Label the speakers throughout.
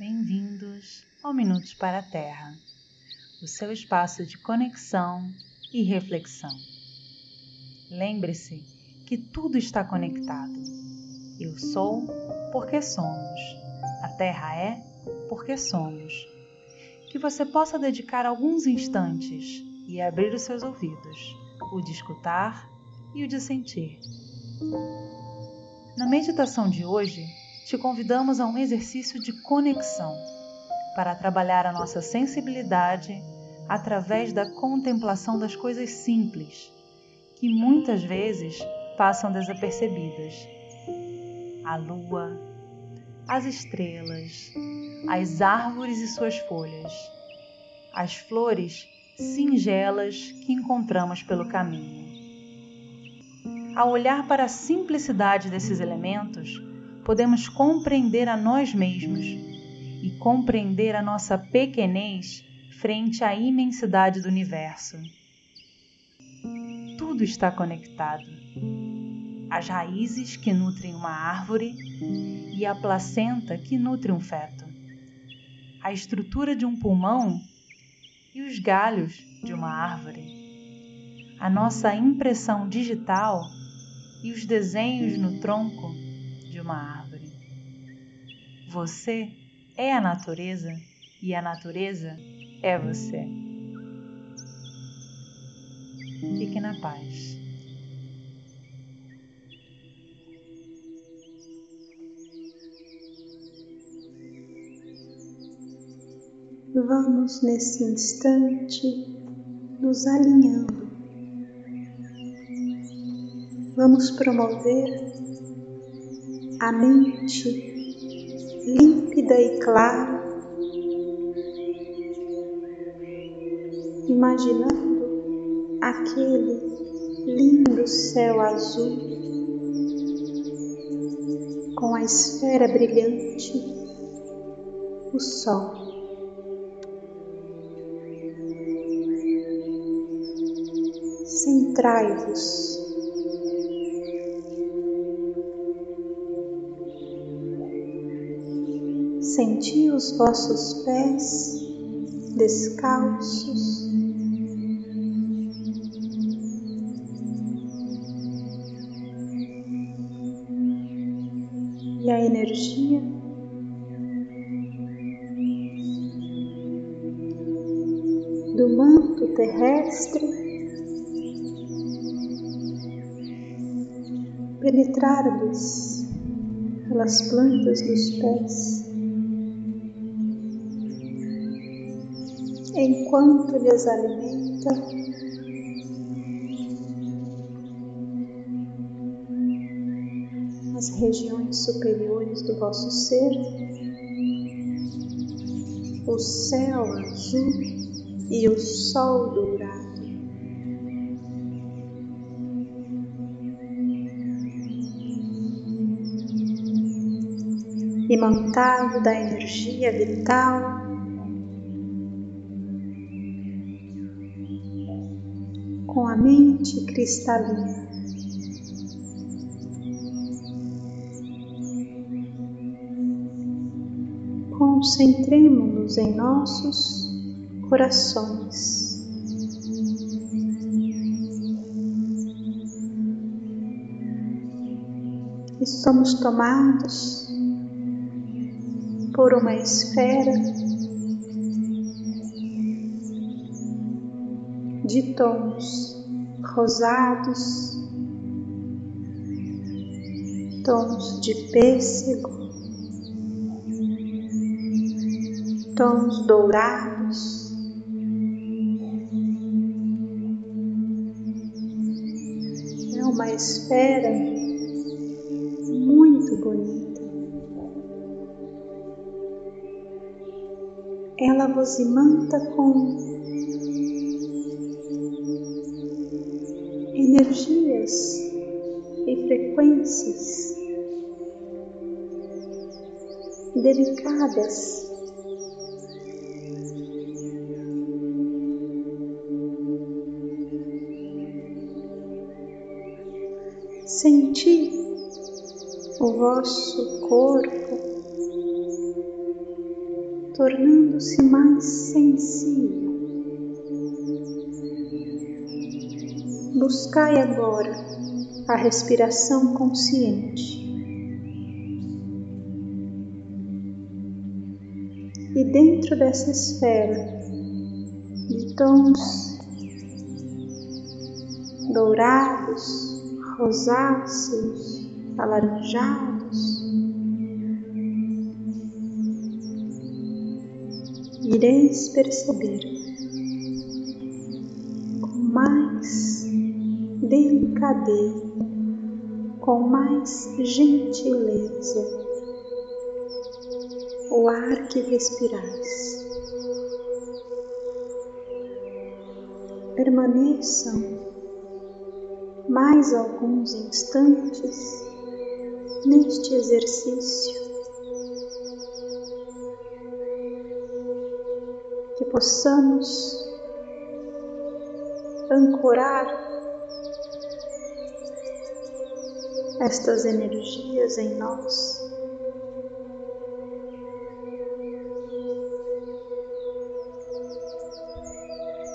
Speaker 1: Bem-vindos ao Minutos para a Terra, o seu espaço de conexão e reflexão. Lembre-se que tudo está conectado. Eu sou porque somos. A Terra é porque somos. Que você possa dedicar alguns instantes e abrir os seus ouvidos, o de escutar e o de sentir. Na meditação de hoje, te convidamos a um exercício de conexão para trabalhar a nossa sensibilidade através da contemplação das coisas simples, que muitas vezes passam desapercebidas. A lua, as estrelas, as árvores e suas folhas, as flores singelas que encontramos pelo caminho. Ao olhar para a simplicidade desses elementos, podemos compreender a nós mesmos e compreender a nossa pequenez frente à imensidade do universo. Tudo está conectado. As raízes que nutrem uma árvore e a placenta que nutre um feto. A estrutura de um pulmão e os galhos de uma árvore. A nossa impressão digital e os desenhos no tronco de uma árvore. Você é a natureza e a natureza é você. Fique na paz.
Speaker 2: Vamos nesse instante nos alinhando. Vamos promover a mente límpida e clara, imaginando aquele lindo céu azul com a esfera brilhante, o Sol. Centrai-vos Senti os vossos pés descalços. E a energia do manto terrestre penetrar-lhes pelas plantas dos pés. Enquanto lhes alimenta. As regiões superiores do vosso ser, o céu azul e o sol dourado. Imantado da energia vital com a mente cristalina. Concentremos-nos em nossos corações. Estamos tomados por uma esfera de tons rosados, tons de pêssego, tons dourados. É uma esfera muito bonita. Ela vos imanta com energias e frequências delicadas. Senti o vosso corpo tornando-se mais sensível. Buscai agora a respiração consciente. E dentro dessa esfera de tons dourados, rosáceos, alaranjados, ireis perceber delicadeza, com mais gentileza o ar que respirais. Permaneçam mais alguns instantes neste exercício que possamos ancorar estas energias em nós.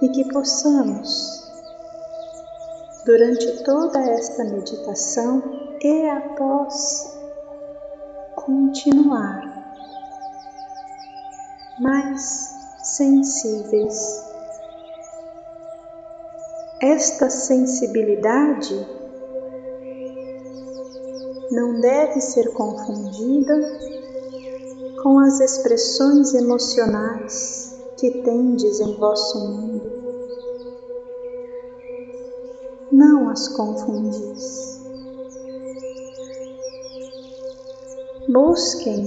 Speaker 2: E que possamos, durante toda esta meditação e após, continuar mais sensíveis. Esta sensibilidade não deve ser confundida com as expressões emocionais que tendes em vosso mundo. Não as confundis. Busquem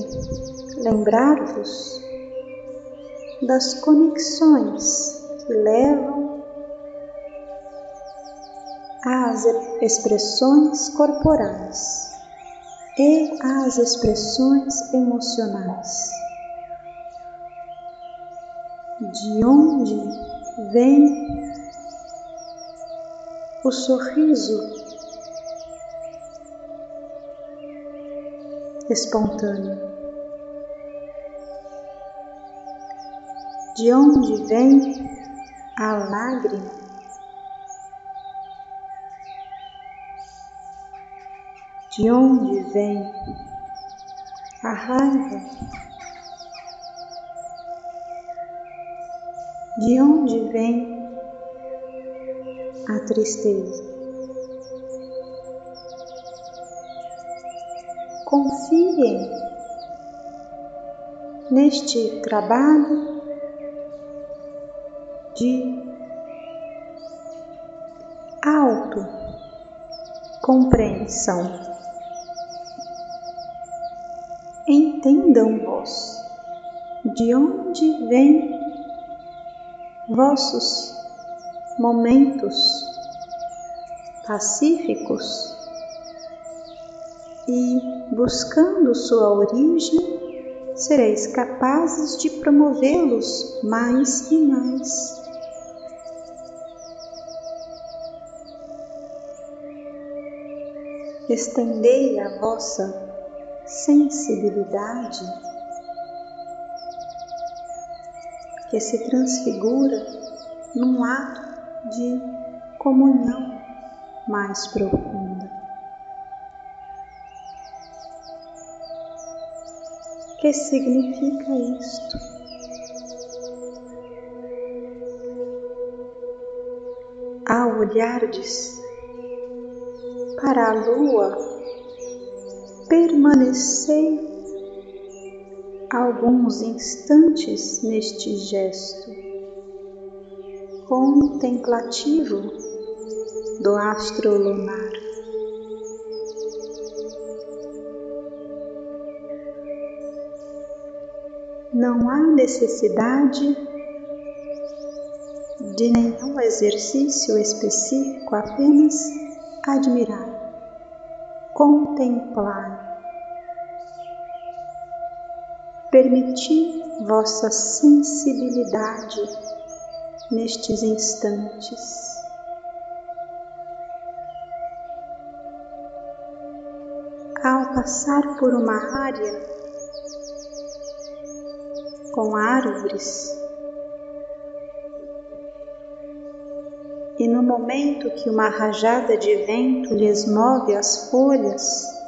Speaker 2: lembrar-vos das conexões que levam às expressões corporais e às expressões emocionais. De onde vem o sorriso espontâneo? De onde vem a lágrima? De onde vem a raiva? De onde vem a tristeza? Confiem neste trabalho de auto-compreensão. Entendam-vos de onde vêm vossos momentos pacíficos e, buscando sua origem, sereis capazes de promovê-los mais e mais. estendei a vossa sensibilidade que se transfigura num ato de comunhão mais profunda. Que significa isto? Ao olhardes para a lua, permanecei alguns instantes neste gesto contemplativo do astro lunar. Não há necessidade de nenhum exercício específico, apenas admirar contemplar. Permitir vossa sensibilidade nestes instantes. Ao passar por uma área, com árvores. E no momento que uma rajada de vento lhes move as folhas,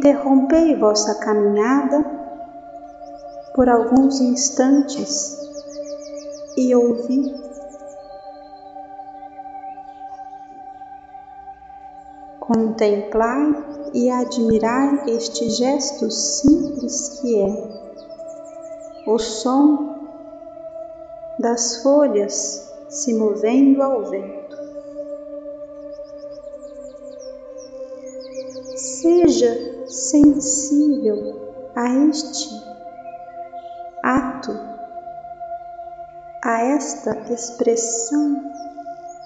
Speaker 2: interrompei vossa caminhada por alguns instantes e ouvi Contemplai e admirai este gesto simples que é o som das folhas se movendo ao vento. Seja sensível a este ato, a esta expressão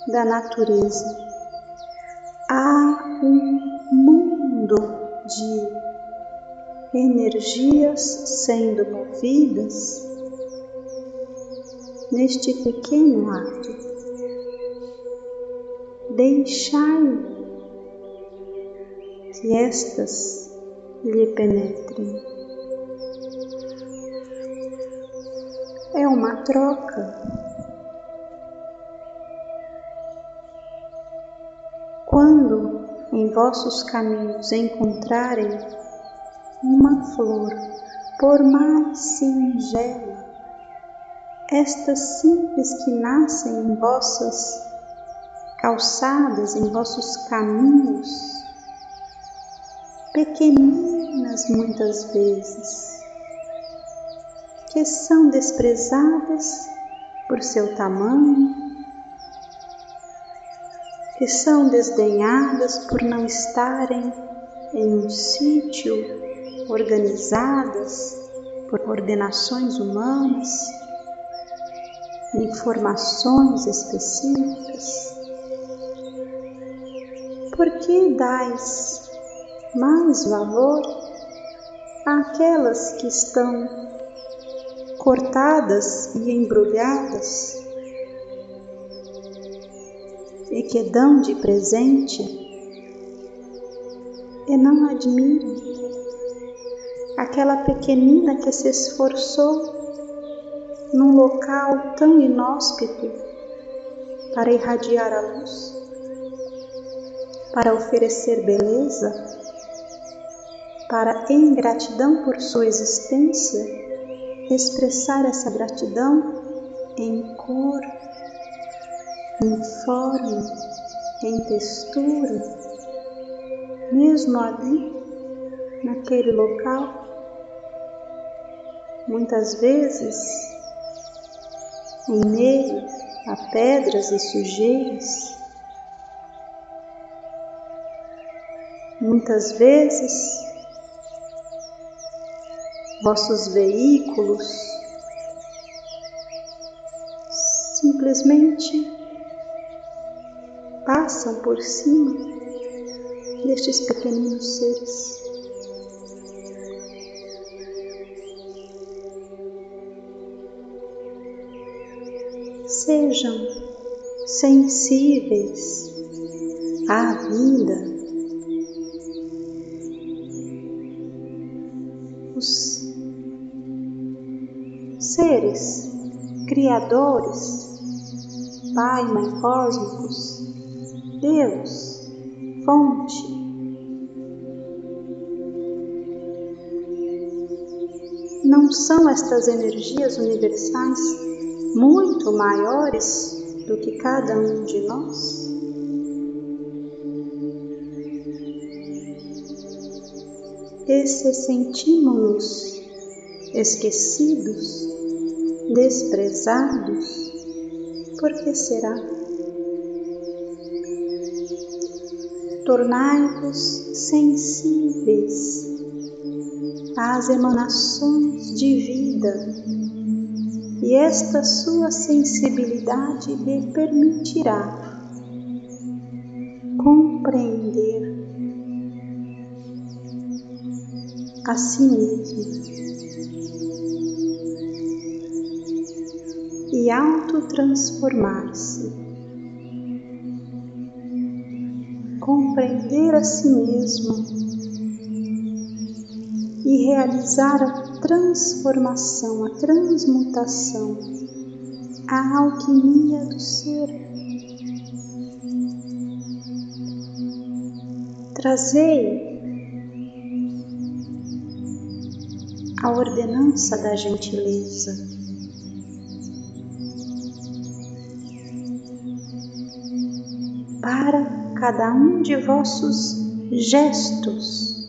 Speaker 2: da natureza. Há um mundo de energias sendo movidas neste pequeno ato. Deixai que estas lhe penetrem. É uma troca Quando em vossos caminhos encontrarem uma flor, por mais singela, estas simples que nascem em vossas calçadas, em vossos caminhos, pequeninas muitas vezes, que são desprezadas por seu tamanho, que são desdenhadas por não estarem em um sítio organizadas por ordenações humanas, informações específicas. Por que dais mais valor àquelas que estão cortadas e embrulhadas e que dão de presente, e não admiram aquela pequenina que se esforçou num local tão inóspito para irradiar a luz, para oferecer beleza, para, em gratidão por sua existência, expressar essa gratidão em cor, em forma, em textura, mesmo ali, naquele local. Muitas vezes, em meio a pedras e sujeiras, muitas vezes, vossos veículos simplesmente passam por cima destes pequeninos seres. Sejam sensíveis à vida. Os seres criadores, Pai, Mãe cósmicos, Deus, fonte. Não são estas energias universais muito maiores do que cada um de nós? E se sentimos-nos esquecidos, desprezados, por que será? tornai-vos sensíveis às emanações de vida, e esta sua sensibilidade lhe permitirá compreender a si mesmo autotransformar-se. compreender a si mesmo e realizar a transformação, a transmutação, a alquimia do ser. Trazei a ordenança da gentileza. Cada um de vossos gestos,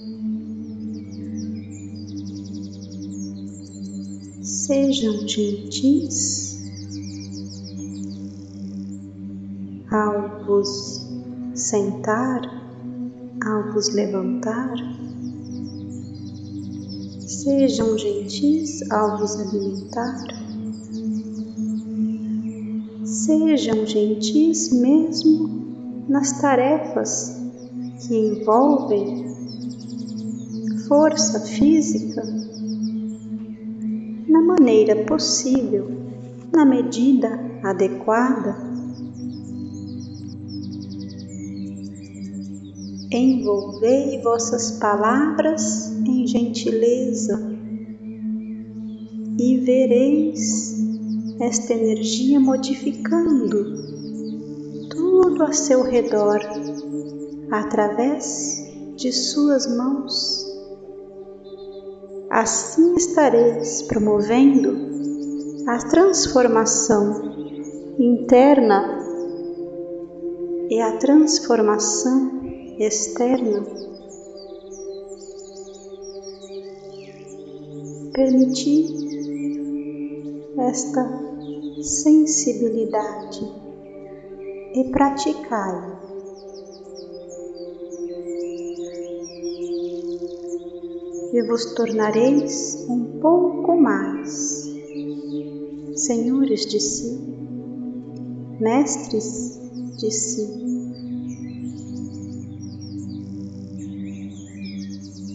Speaker 2: sejam gentis ao vos sentar, ao vos levantar Sejam gentis ao vos alimentar. Sejam gentis mesmo nas tarefas que envolvem força física, na maneira possível, na medida adequada. Envolvei vossas palavras em gentileza e vereis esta energia modificando tudo a seu redor através de suas mãos. Assim estareis promovendo a transformação interna e a transformação externa permitir esta sensibilidade e praticai. E vos tornareis um pouco mais senhores de si, mestres de si.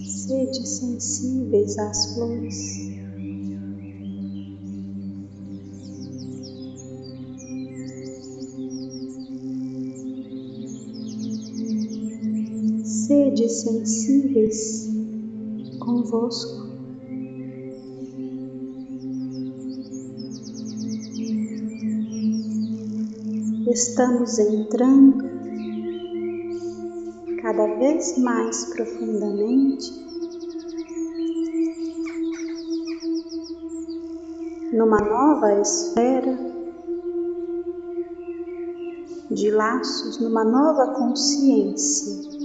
Speaker 2: sede sensíveis às flores. Sede sensíveis convosco. Estamos entrando cada vez mais profundamente numa nova esfera de laços, numa nova consciência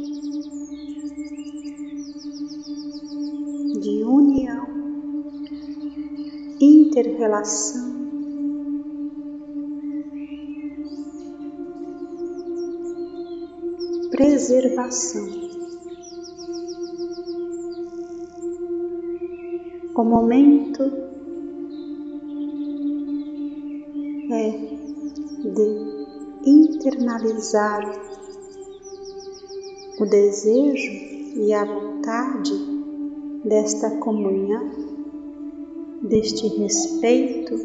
Speaker 2: interrelação. Preservação. O momento é de internalizar o desejo e a vontade desta comunhão, deste respeito,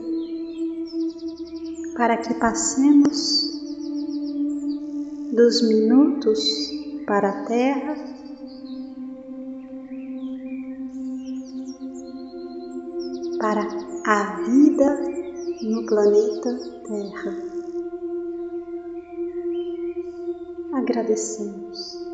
Speaker 2: para que passemos dos minutos para a Terra para a vida no planeta Terra. Agradecemos.